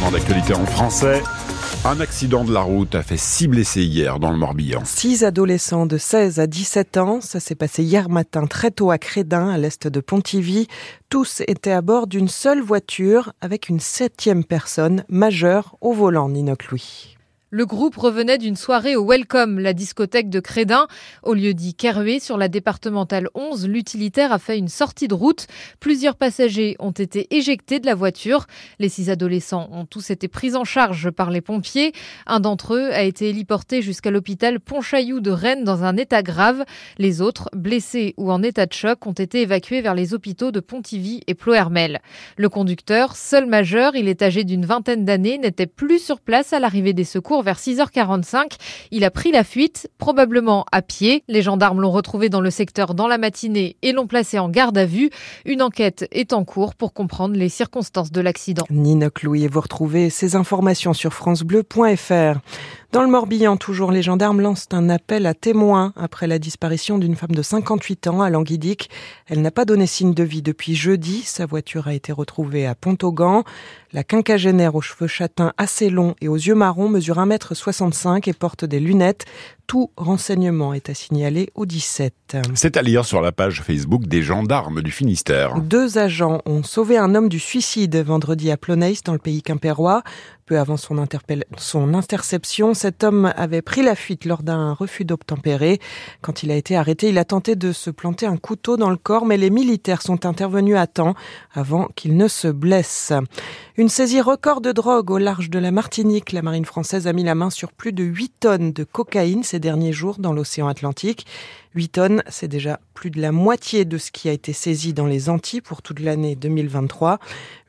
en français. Un accident de la route a fait six blessés hier dans le Morbihan. Six adolescents de 16 à 17 ans. Ça s'est passé hier matin très tôt à Crédin, à l'est de Pontivy. Tous étaient à bord d'une seule voiture avec une septième personne majeure au volant, Ninoc Louis. Le groupe revenait d'une soirée au Welcome, la discothèque de Crédin. Au lieu dit Kerué, sur la départementale 11, l'utilitaire a fait une sortie de route. Plusieurs passagers ont été éjectés de la voiture. Les six adolescents ont tous été pris en charge par les pompiers. Un d'entre eux a été héliporté jusqu'à l'hôpital Pontchaillou de Rennes dans un état grave. Les autres, blessés ou en état de choc, ont été évacués vers les hôpitaux de Pontivy et Plohermel. Le conducteur, seul majeur, il est âgé d'une vingtaine d'années, n'était plus sur place à l'arrivée des secours vers 6h45. Il a pris la fuite, probablement à pied. Les gendarmes l'ont retrouvé dans le secteur dans la matinée et l'ont placé en garde à vue. Une enquête est en cours pour comprendre les circonstances de l'accident. Nina Louis, vous retrouvez ces informations sur francebleu.fr. Dans le Morbihan, toujours, les gendarmes lancent un appel à témoins après la disparition d'une femme de 58 ans à Languidic. Elle n'a pas donné signe de vie depuis jeudi. Sa voiture a été retrouvée à Pont-Augan. La quinquagénaire aux cheveux châtains assez longs et aux yeux marrons mesure 1m65 et porte des lunettes. Tout renseignement est à signaler au 17. C'est à lire sur la page Facebook des gendarmes du Finistère. Deux agents ont sauvé un homme du suicide vendredi à Ploneis dans le pays quimpérois. Peu avant son, son interception, cet homme avait pris la fuite lors d'un refus d'obtempérer. Quand il a été arrêté, il a tenté de se planter un couteau dans le corps, mais les militaires sont intervenus à temps avant qu'il ne se blesse. Une saisie record de drogue au large de la Martinique. La marine française a mis la main sur plus de 8 tonnes de cocaïne ces derniers jours dans l'océan Atlantique. 8 tonnes, c'est déjà plus de la moitié de ce qui a été saisi dans les Antilles pour toute l'année 2023.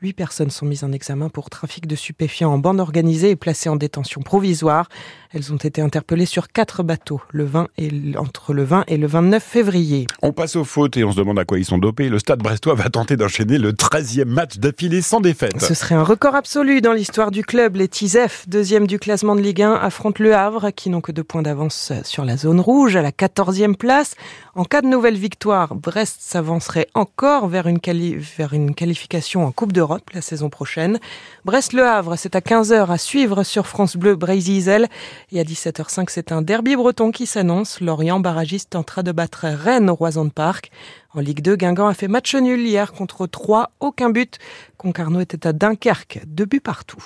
Huit personnes sont mises en examen pour trafic de stupéfiants en bande organisée et placées en détention provisoire. Elles ont été interpellées sur quatre bateaux le 20 et, entre le 20 et le 29 février. On passe aux fautes et on se demande à quoi ils sont dopés. Le Stade Brestois va tenter d'enchaîner le 13e match d'affilée sans défaite. Ce serait un record absolu dans l'histoire du club. Les Tizef, deuxième du classement de Ligue 1, affrontent le Havre qui n'ont que deux points d'avance sur la zone rouge à la 14e place. En cas de nouvelle victoire, Brest s'avancerait encore vers une, qualification en Coupe d'Europe la saison prochaine. Brest-Le Havre, c'est à 15h à suivre sur France Bleu Brésil. Et à 17h05, c'est un derby breton qui s'annonce. Lorient, barragiste, tentera de battre Rennes au Roison de Parc. En Ligue 2, Guingamp a fait match nul hier contre 3, aucun but. Concarneau était à Dunkerque, deux buts partout.